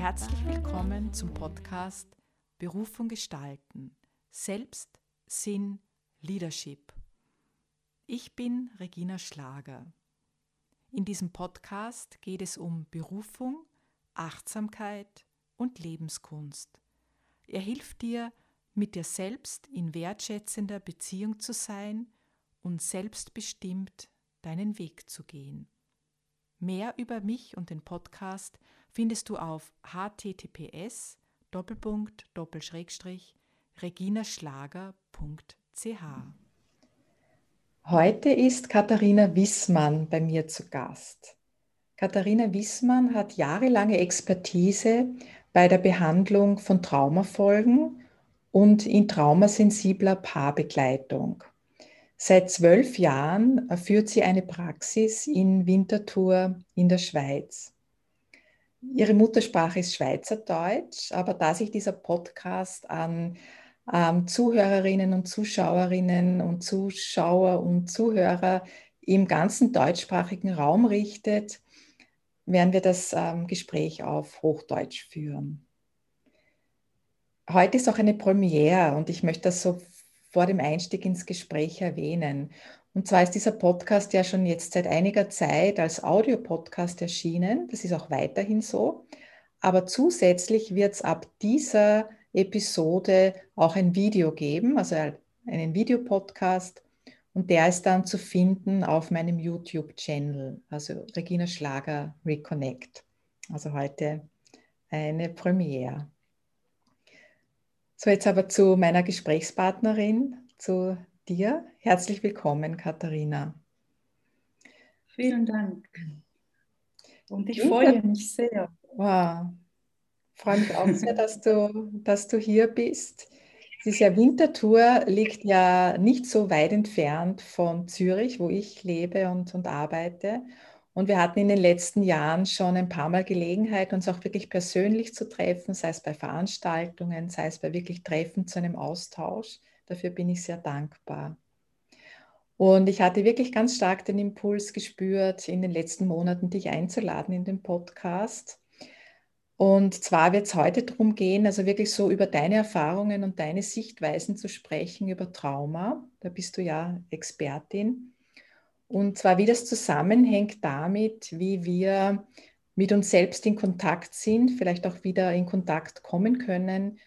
Herzlich willkommen zum Podcast Berufung gestalten. Selbst, Sinn, Leadership. Ich bin Regina Schlager. In diesem Podcast geht es um Berufung, Achtsamkeit und Lebenskunst. Er hilft dir, mit dir selbst in wertschätzender Beziehung zu sein und selbstbestimmt deinen Weg zu gehen. Mehr über mich und den Podcast findest du auf https reginaschlager.ch. Heute ist Katharina Wissmann bei mir zu Gast. Katharina Wissmann hat jahrelange Expertise bei der Behandlung von Traumafolgen und in traumasensibler Paarbegleitung. Seit zwölf Jahren führt sie eine Praxis in Winterthur in der Schweiz. Ihre Muttersprache ist Schweizerdeutsch, aber da sich dieser Podcast an ähm, Zuhörerinnen und Zuschauerinnen und Zuschauer und Zuhörer im ganzen deutschsprachigen Raum richtet, werden wir das ähm, Gespräch auf Hochdeutsch führen. Heute ist auch eine Premiere und ich möchte das so vor dem Einstieg ins Gespräch erwähnen. Und zwar ist dieser Podcast ja schon jetzt seit einiger Zeit als Audiopodcast erschienen. Das ist auch weiterhin so. Aber zusätzlich wird es ab dieser Episode auch ein Video geben, also einen Videopodcast. Und der ist dann zu finden auf meinem YouTube-Channel, also Regina Schlager Reconnect. Also heute eine Premiere. So, jetzt aber zu meiner Gesprächspartnerin, zu dir. Herzlich willkommen, Katharina. Vielen Dank. Und ich freue mich sehr. Wow. Ich freue mich auch sehr, dass du, dass du hier bist. Es ist ja Winterthur, liegt ja nicht so weit entfernt von Zürich, wo ich lebe und, und arbeite. Und wir hatten in den letzten Jahren schon ein paar Mal Gelegenheit, uns auch wirklich persönlich zu treffen, sei es bei Veranstaltungen, sei es bei wirklich Treffen zu einem Austausch. Dafür bin ich sehr dankbar. Und ich hatte wirklich ganz stark den Impuls gespürt, in den letzten Monaten dich einzuladen in den Podcast. Und zwar wird es heute darum gehen, also wirklich so über deine Erfahrungen und deine Sichtweisen zu sprechen über Trauma. Da bist du ja Expertin. Und zwar, wie das zusammenhängt damit, wie wir mit uns selbst in Kontakt sind, vielleicht auch wieder in Kontakt kommen können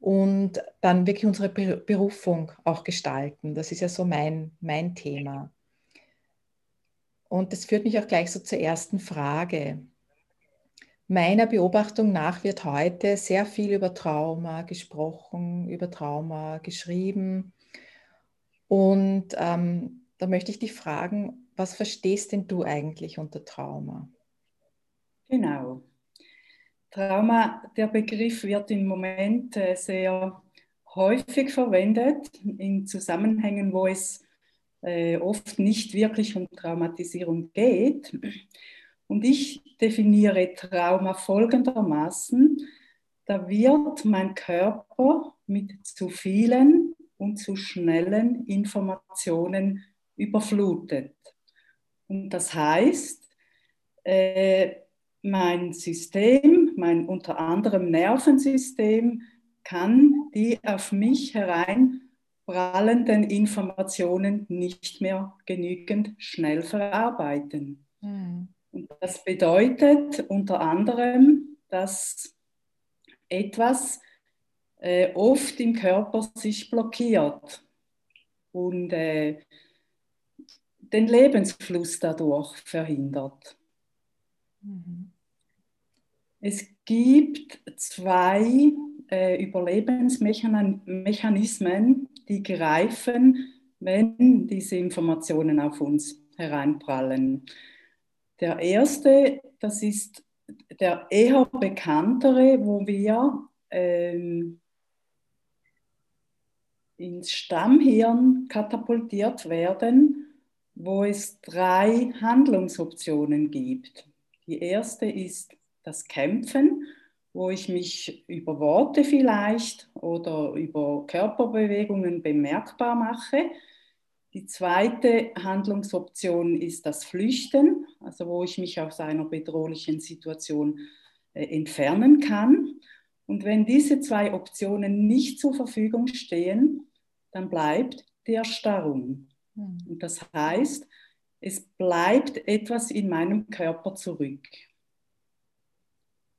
und dann wirklich unsere Berufung auch gestalten. Das ist ja so mein, mein Thema. Und das führt mich auch gleich so zur ersten Frage. Meiner Beobachtung nach wird heute sehr viel über Trauma gesprochen, über Trauma geschrieben. Und ähm, da möchte ich dich fragen, was verstehst denn du eigentlich unter Trauma? Genau. Trauma, der Begriff wird im Moment äh, sehr häufig verwendet in Zusammenhängen, wo es äh, oft nicht wirklich um Traumatisierung geht. Und ich definiere Trauma folgendermaßen. Da wird mein Körper mit zu vielen und zu schnellen Informationen überflutet. Und das heißt, äh, mein System, mein unter anderem Nervensystem, kann die auf mich hereinprallenden Informationen nicht mehr genügend schnell verarbeiten. Mhm. Und das bedeutet unter anderem, dass etwas äh, oft im Körper sich blockiert und äh, den Lebensfluss dadurch verhindert. Mhm. Es gibt zwei äh, Überlebensmechanismen, die greifen, wenn diese Informationen auf uns hereinprallen. Der erste, das ist der eher bekanntere, wo wir ähm, ins Stammhirn katapultiert werden, wo es drei Handlungsoptionen gibt. Die erste ist das Kämpfen, wo ich mich über Worte vielleicht oder über Körperbewegungen bemerkbar mache. Die zweite Handlungsoption ist das Flüchten, also wo ich mich aus einer bedrohlichen Situation äh, entfernen kann. Und wenn diese zwei Optionen nicht zur Verfügung stehen, dann bleibt die Erstarrung. Hm. Und das heißt, es bleibt etwas in meinem Körper zurück.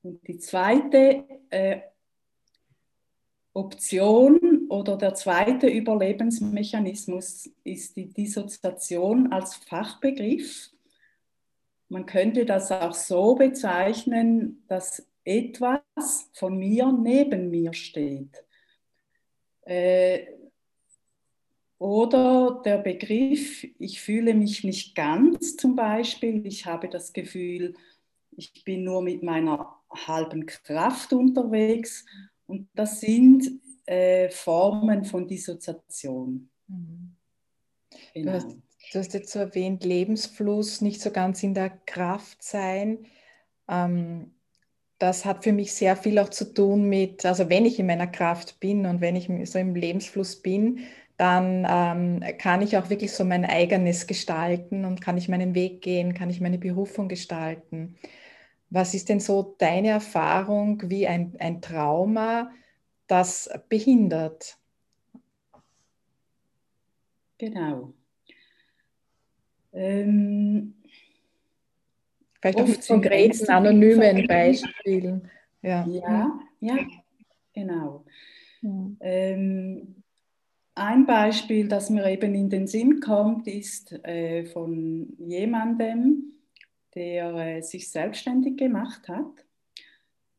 Und die zweite äh, Option oder der zweite Überlebensmechanismus ist die Dissoziation als Fachbegriff. Man könnte das auch so bezeichnen, dass etwas von mir neben mir steht. Äh, oder der Begriff, ich fühle mich nicht ganz zum Beispiel, ich habe das Gefühl, ich bin nur mit meiner halben Kraft unterwegs. Und das sind äh, Formen von Dissoziation. Mhm. Genau. Du, hast, du, hast, jetzt so erwähnt, Lebensfluss, nicht so ganz in der Kraft sein. Ähm, das hat für mich sehr viel auch zu tun mit, also wenn ich in meiner Kraft bin und wenn ich so im Lebensfluss bin, dann ähm, kann ich auch wirklich so mein eigenes gestalten und kann ich meinen Weg gehen, kann ich meine Berufung gestalten. Was ist denn so deine Erfahrung, wie ein, ein Trauma das behindert? Genau. Ähm, Vielleicht auch mit konkreten, anonymen Beispielen. Ja, ja, ja genau. Ja. Ähm, ein Beispiel, das mir eben in den Sinn kommt, ist äh, von jemandem, der äh, sich selbstständig gemacht hat,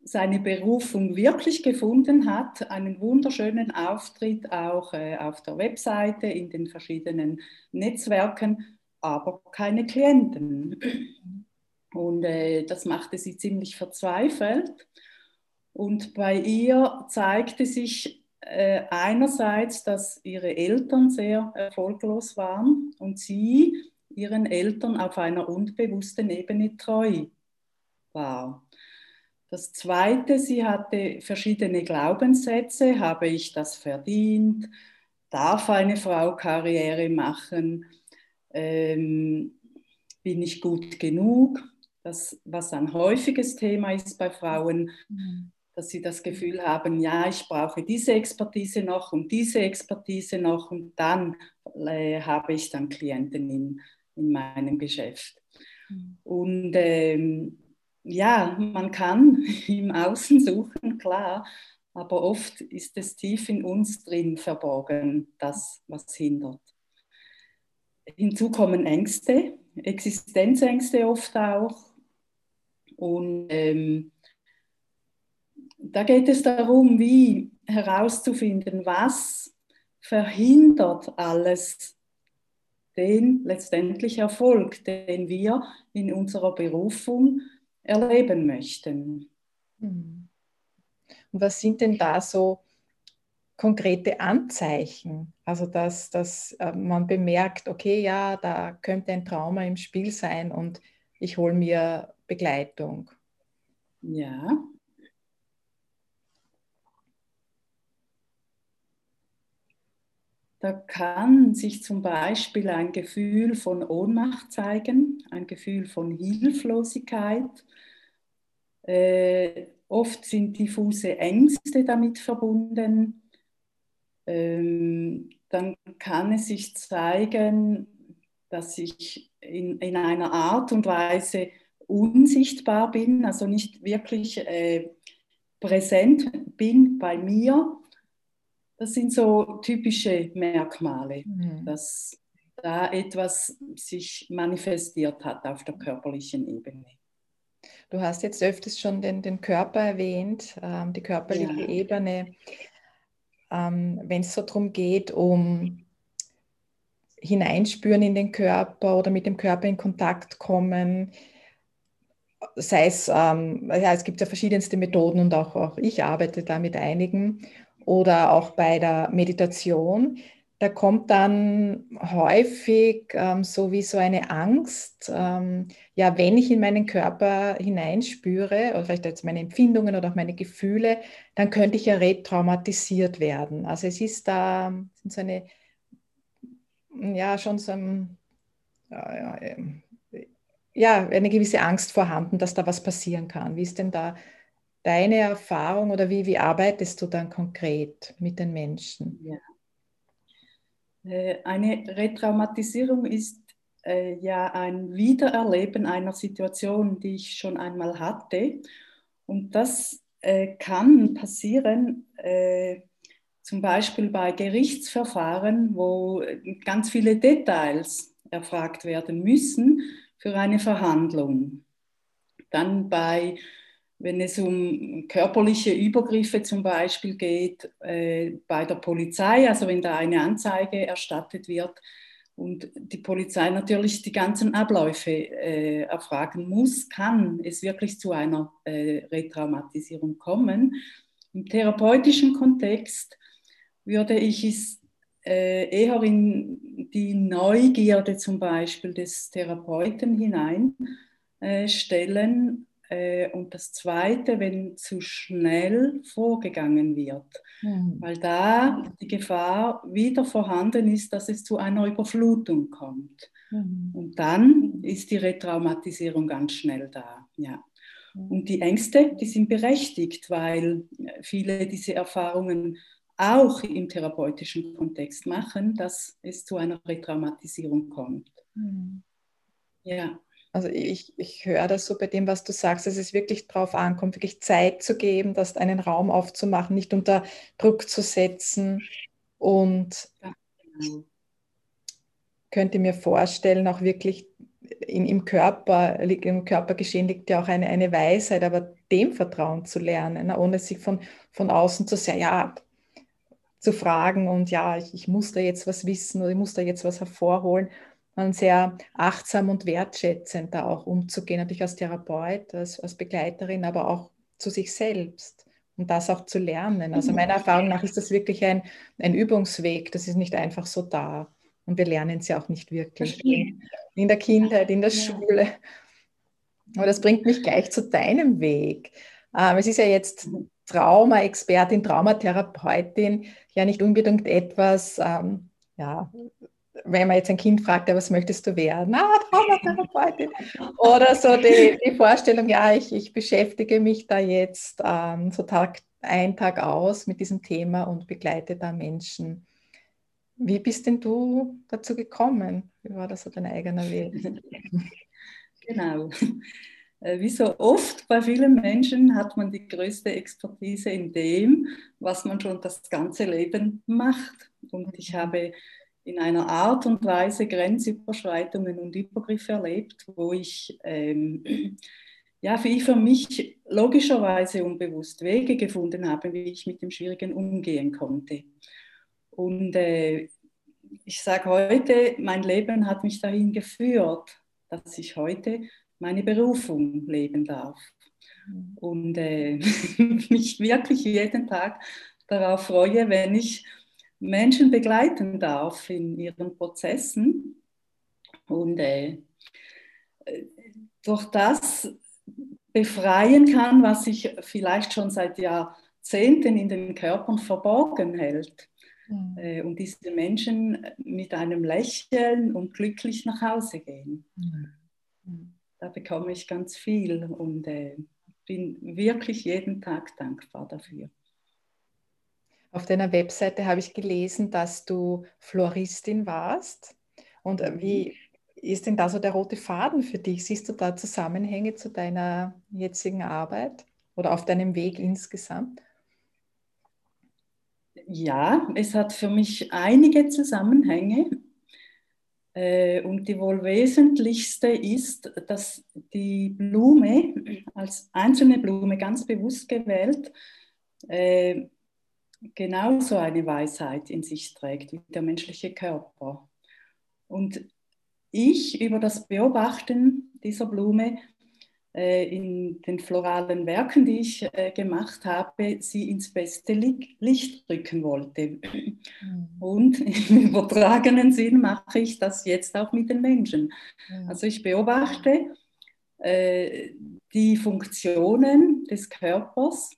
seine Berufung wirklich gefunden hat, einen wunderschönen Auftritt auch äh, auf der Webseite, in den verschiedenen Netzwerken, aber keine Klienten. Und äh, das machte sie ziemlich verzweifelt. Und bei ihr zeigte sich einerseits, dass ihre Eltern sehr erfolglos waren und sie ihren Eltern auf einer unbewussten Ebene treu war. Das Zweite, sie hatte verschiedene Glaubenssätze. Habe ich das verdient? Darf eine Frau Karriere machen? Ähm, bin ich gut genug? Das, was ein häufiges Thema ist bei Frauen, mhm dass sie das Gefühl haben, ja, ich brauche diese Expertise noch und diese Expertise noch und dann äh, habe ich dann Klienten in, in meinem Geschäft. Mhm. Und ähm, ja, man kann im Außen suchen, klar, aber oft ist es tief in uns drin verborgen, das, was hindert. Hinzu kommen Ängste, Existenzängste oft auch. Und ähm, da geht es darum, wie herauszufinden, was verhindert alles den letztendlich Erfolg, den wir in unserer Berufung erleben möchten. Und was sind denn da so konkrete Anzeichen? Also, dass, dass äh, man bemerkt, okay, ja, da könnte ein Trauma im Spiel sein und ich hole mir Begleitung. Ja, Da kann sich zum Beispiel ein Gefühl von Ohnmacht zeigen, ein Gefühl von Hilflosigkeit. Äh, oft sind diffuse Ängste damit verbunden. Ähm, dann kann es sich zeigen, dass ich in, in einer Art und Weise unsichtbar bin, also nicht wirklich äh, präsent bin bei mir das sind so typische Merkmale, mhm. dass da etwas sich manifestiert hat auf der körperlichen Ebene. Du hast jetzt öfters schon den, den Körper erwähnt, ähm, die körperliche ja. Ebene. Ähm, Wenn es so darum geht, um hineinspüren in den Körper oder mit dem Körper in Kontakt kommen, sei es, ähm, ja, es gibt ja verschiedenste Methoden und auch, auch ich arbeite da mit einigen oder auch bei der Meditation, da kommt dann häufig ähm, so wie so eine Angst, ähm, ja, wenn ich in meinen Körper hineinspüre, oder vielleicht jetzt meine Empfindungen oder auch meine Gefühle, dann könnte ich ja retraumatisiert werden. Also es ist da so eine, ja, schon so ein, ja, ja, eine gewisse Angst vorhanden, dass da was passieren kann. Wie ist denn da deine Erfahrung oder wie, wie arbeitest du dann konkret mit den Menschen? Ja. Äh, eine Retraumatisierung ist äh, ja ein Wiedererleben einer Situation, die ich schon einmal hatte. Und das äh, kann passieren, äh, zum Beispiel bei Gerichtsverfahren, wo ganz viele Details erfragt werden müssen für eine Verhandlung. Dann bei, wenn es um körperliche Übergriffe zum Beispiel geht, äh, bei der Polizei, also wenn da eine Anzeige erstattet wird und die Polizei natürlich die ganzen Abläufe äh, erfragen muss, kann es wirklich zu einer äh, Retraumatisierung kommen. Im therapeutischen Kontext würde ich es äh, eher in die Neugierde zum Beispiel des Therapeuten hineinstellen. Äh, und das Zweite, wenn zu schnell vorgegangen wird, mhm. weil da die Gefahr wieder vorhanden ist, dass es zu einer Überflutung kommt. Mhm. Und dann ist die Retraumatisierung ganz schnell da. Ja. Mhm. Und die Ängste, die sind berechtigt, weil viele diese Erfahrungen auch im therapeutischen Kontext machen, dass es zu einer Retraumatisierung kommt. Mhm. Ja. Also ich, ich höre das so bei dem, was du sagst, dass es wirklich darauf ankommt, wirklich Zeit zu geben, das einen Raum aufzumachen, nicht unter Druck zu setzen. Und genau. könnte mir vorstellen, auch wirklich in, im Körper, im Körpergeschehen liegt ja auch eine, eine Weisheit, aber dem Vertrauen zu lernen, ne, ohne sich von, von außen zu sehr, ja, zu fragen und ja, ich, ich muss da jetzt was wissen oder ich muss da jetzt was hervorholen, und sehr achtsam und wertschätzend da auch umzugehen, natürlich als Therapeut, als, als Begleiterin, aber auch zu sich selbst und das auch zu lernen. Also meiner Erfahrung nach ist das wirklich ein, ein Übungsweg, das ist nicht einfach so da. Und wir lernen es ja auch nicht wirklich in, der Kindheit, in der. Schule. Aber das bringt mich gleich zu deinem Weg. Ähm, es ist ja jetzt Trauma-Expertin, Traumatherapeutin ja nicht unbedingt etwas, ähm, ja, wenn man jetzt ein Kind fragt, ja, was möchtest du werden? Ah, Traumatherapeutin. Oder so die, die Vorstellung, ja, ich, ich beschäftige mich da jetzt ähm, so Tag ein, Tag aus mit diesem Thema und begleite da Menschen. Wie bist denn du dazu gekommen? Wie war das so dein eigener Weg? Genau. Äh, wie so oft bei vielen Menschen hat man die größte Expertise in dem, was man schon das ganze Leben macht. Und ich mhm. habe in einer Art und Weise Grenzüberschreitungen und Übergriffe erlebt, wo ich ähm, ja, wie ich für mich logischerweise unbewusst Wege gefunden habe, wie ich mit dem Schwierigen umgehen konnte. Und äh, ich sage heute, mein Leben hat mich dahin geführt, dass ich heute meine Berufung leben darf. Mhm. Und äh, mich wirklich jeden Tag darauf freue, wenn ich Menschen begleiten darf in ihren Prozessen und äh, durch das befreien kann, was sich vielleicht schon seit Jahrzehnten in den Körpern verborgen hält. Mhm. Äh, und diese Menschen mit einem Lächeln und glücklich nach Hause gehen. Mhm. mhm da bekomme ich ganz viel und äh, bin wirklich jeden Tag dankbar dafür. Auf deiner Webseite habe ich gelesen, dass du Floristin warst. Und äh, wie ist denn da so der rote Faden für dich? Siehst du da Zusammenhänge zu deiner jetzigen Arbeit oder auf deinem Weg insgesamt? Ja, es hat für mich einige Zusammenhänge. Äh, und die wohl wesentlichste ist, dass die Blume als einzelne Blume ganz bewusst gewählt äh, genauso eine Weisheit in sich trägt wie der menschliche Körper. Und ich über das Beobachten dieser Blume äh, in den floralen Werken, die ich äh, gemacht habe, sie ins beste Licht rücken wollte. Mhm. Und im übertragenen Sinn mache ich das jetzt auch mit den Menschen. Also ich beobachte äh, die Funktionen des Körpers,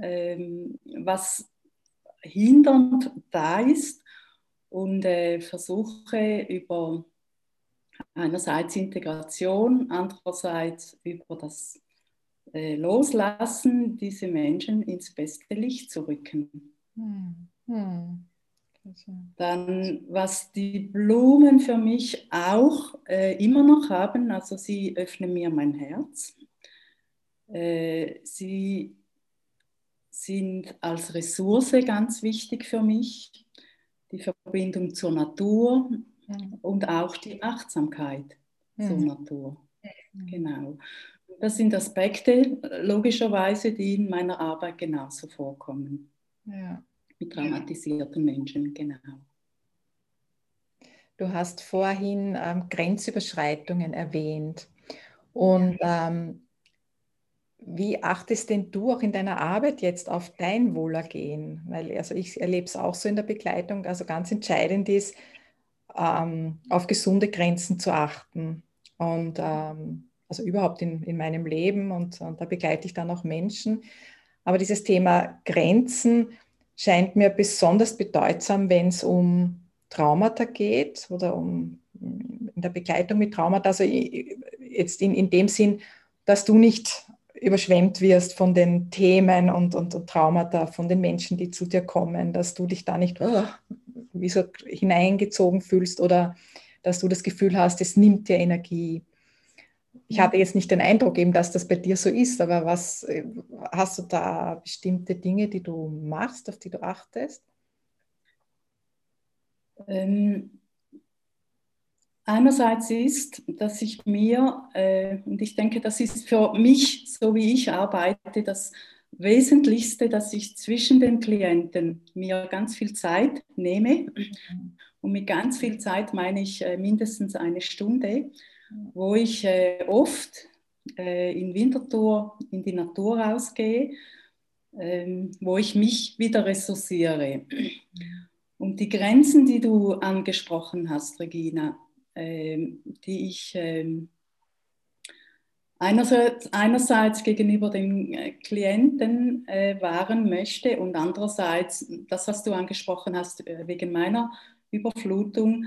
ähm, was hindernd da ist und versuche über einerseits Integration, andererseits über das äh, loslassen, diese Menschen ins beste Licht zu rücken. Hm. Hm. Dann, was die Blumen für mich auch äh, immer noch haben, also sie öffnen mir mein Herz. Äh, sie sind als Ressource ganz wichtig für mich. Die Verbindung zur Natur mhm. und auch die Achtsamkeit mhm. zur Natur. Mhm. Genau. Das sind Aspekte, logischerweise, die in meiner Arbeit genauso vorkommen. Ja mit traumatisierten Menschen, genau. Du hast vorhin ähm, Grenzüberschreitungen erwähnt. Und ähm, wie achtest denn du auch in deiner Arbeit jetzt auf dein Wohlergehen? Weil also ich erlebe es auch so in der Begleitung, also ganz entscheidend ist, ähm, auf gesunde Grenzen zu achten. Und ähm, also überhaupt in, in meinem Leben und, und da begleite ich dann auch Menschen. Aber dieses Thema Grenzen, scheint mir besonders bedeutsam, wenn es um Traumata geht oder um in der Begleitung mit Traumata. Also jetzt in, in dem Sinn, dass du nicht überschwemmt wirst von den Themen und, und, und, Traumata von den Menschen, die zu dir kommen, dass du dich da nicht oh, wie so hineingezogen fühlst oder dass du das Gefühl hast, es nimmt dir Energie ich hatte jetzt nicht den Eindruck eben, dass das bei dir so ist, aber was äh, hast du da bestimmte Dinge, die du machst, auf die du achtest? Ähm, einerseits ist, dass ich mir, äh, und ich denke, das ist für mich, so wie ich arbeite, das Wesentlichste, dass ich zwischen den Klienten mir ganz viel Zeit nehme. Und mit ganz viel Zeit meine ich äh, mindestens eine Stunde wo ich äh, oft äh, in Winterthur in die Natur rausgehe, äh, wo ich mich wieder ressourciere. Und die Grenzen, die du angesprochen hast, Regina, ähm, die ich ähm, einerseits, einerseits gegenüber den äh, Klienten äh, wahren möchte und andererseits, das, was du angesprochen hast, äh, wegen meiner Überflutung,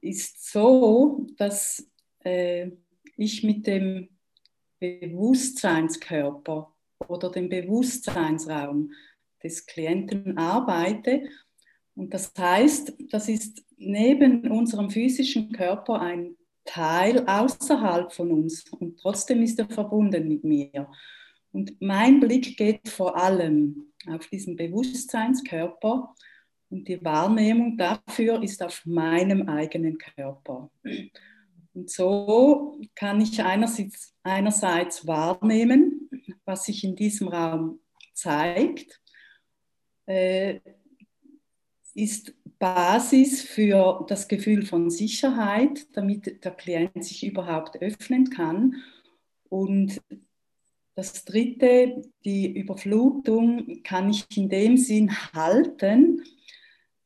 ist so, dass ich mit dem Bewusstseinskörper oder dem Bewusstseinsraum des Klienten arbeite. Und das heißt, das ist neben unserem physischen Körper ein Teil außerhalb von uns und trotzdem ist er verbunden mit mir. Und mein Blick geht vor allem auf diesen Bewusstseinskörper und die Wahrnehmung dafür ist auf meinem eigenen Körper. Und so kann ich einerseits, einerseits wahrnehmen, was sich in diesem Raum zeigt, äh, ist Basis für das Gefühl von Sicherheit, damit der Klient sich überhaupt öffnen kann. Und das Dritte, die Überflutung, kann ich in dem Sinn halten,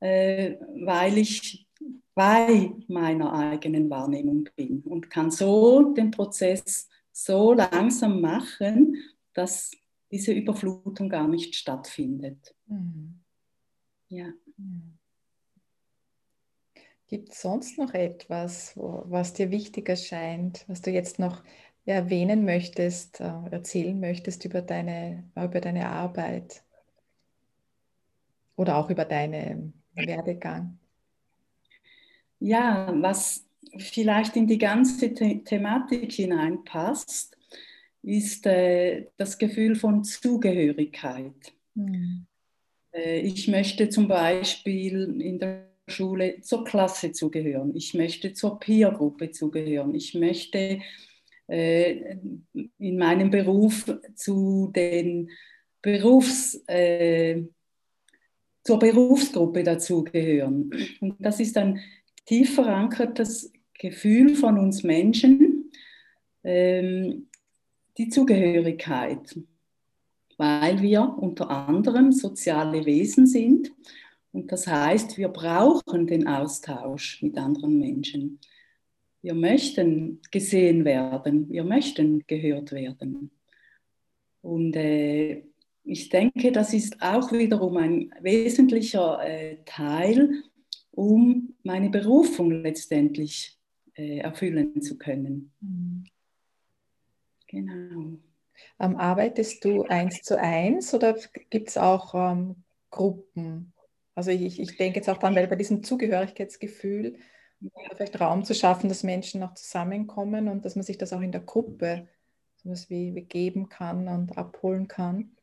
äh, weil ich bei meiner eigenen Wahrnehmung bin und kann so den Prozess so langsam machen, dass diese Überflutung gar nicht stattfindet. Mhm. Ja. Mhm. Gibt es sonst noch etwas, wo, was dir wichtig erscheint, was du jetzt noch erwähnen möchtest, äh, erzählen möchtest über deine, über deine Arbeit oder auch über deinen Werdegang? Ja, was vielleicht in die ganze The Thematik hineinpasst, ist äh, das Gefühl von Zugehörigkeit. Mhm. Äh, ich möchte zum Beispiel in der Schule zur Klasse zugehören. Ich möchte zur Peergruppe zugehören. Ich möchte äh, in meinem Beruf zu den Berufs, äh, zur Berufsgruppe dazugehören. Und das ist ein tief verankertes Gefühl von uns Menschen, ähm, die Zugehörigkeit, weil wir unter anderem soziale Wesen sind. Und das heißt, wir brauchen den Austausch mit anderen Menschen. Wir möchten gesehen werden, wir möchten gehört werden. Und äh, ich denke, das ist auch wiederum ein wesentlicher äh, Teil um meine Berufung letztendlich äh, erfüllen zu können. Mhm. Genau. Ähm, arbeitest du eins zu eins oder gibt es auch ähm, Gruppen? Also ich, ich denke jetzt auch dann, weil bei diesem Zugehörigkeitsgefühl vielleicht Raum zu schaffen, dass Menschen noch zusammenkommen und dass man sich das auch in der Gruppe sowas wie, wie geben kann und abholen kann.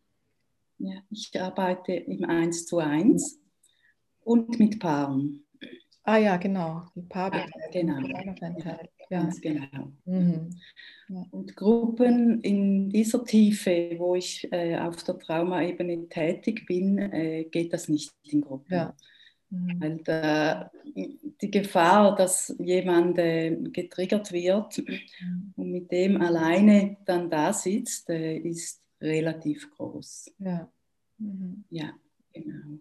Ja, ich arbeite im Eins zu eins und mit Paaren. Ah ja, genau. Die Paarbegleitung. Ah, genau. Ja, Ganz genau. Mhm. Ja. Und Gruppen in dieser Tiefe, wo ich äh, auf der Traumaebene tätig bin, äh, geht das nicht in Gruppen. Ja. Mhm. Weil da, die Gefahr, dass jemand äh, getriggert wird mhm. und mit dem alleine dann da sitzt, äh, ist relativ groß. Ja. Mhm. Ja, genau.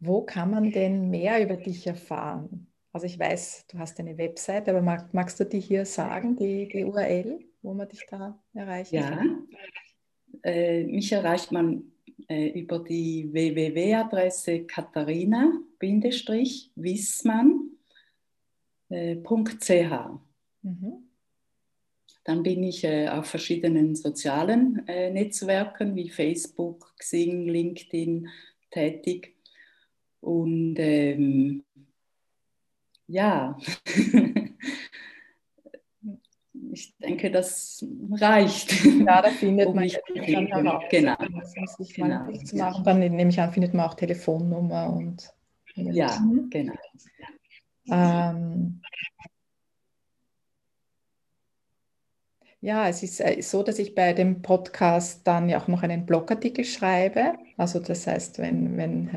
Wo kann man denn mehr über dich erfahren? Also ich weiß, du hast eine Website, aber mag, magst du die hier sagen, die, die URL, wo man dich da erreichen ja. kann? Äh, mich erreicht man äh, über die www-Adresse katharina-wissmann.ch. Äh, mhm. Dann bin ich äh, auf verschiedenen sozialen äh, Netzwerken wie Facebook, Xing, LinkedIn tätig. Und ähm, ja, ich denke, das reicht. Ja, da findet um man mich dann heraus. Genau. Sich genau. Zu machen. Dann nehme ich an, findet man auch Telefonnummer und. Ja, mhm. genau. Ähm, ja, es ist äh, so, dass ich bei dem Podcast dann ja auch noch einen Blogartikel schreibe. Also das heißt, wenn, wenn,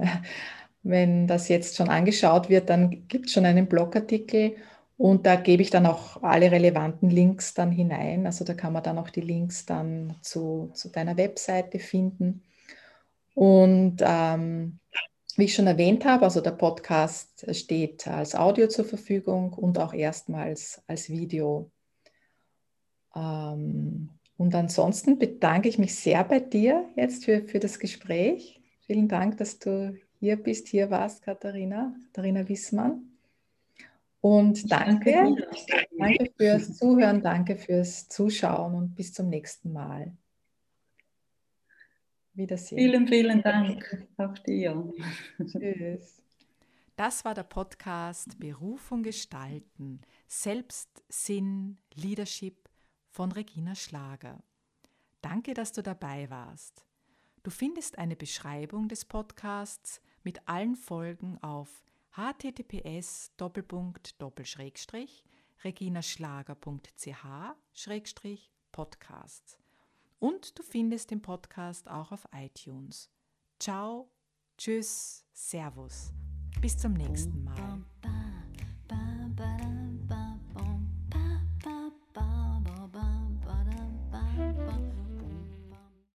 wenn das jetzt schon angeschaut wird, dann gibt es schon einen Blogartikel und da gebe ich dann auch alle relevanten Links dann hinein. Also da kann man dann auch die Links dann zu, zu deiner Webseite finden. Und ähm, wie ich schon erwähnt habe, also der Podcast steht als Audio zur Verfügung und auch erstmals als Video. Ähm, und ansonsten bedanke ich mich sehr bei dir jetzt für, für das Gespräch. Vielen Dank, dass du hier bist, hier warst, Katharina, Katharina Wissmann. Und danke, danke fürs Zuhören, danke fürs Zuschauen und bis zum nächsten Mal. Wiedersehen. Vielen, vielen Dank auch dir. Tschüss. Das war der Podcast Berufung gestalten, Selbstsinn, Leadership von Regina Schlager. Danke, dass du dabei warst. Du findest eine Beschreibung des Podcasts mit allen Folgen auf https reginaschlager.ch podcast und du findest den Podcast auch auf iTunes. Ciao, tschüss, Servus. Bis zum nächsten Mal.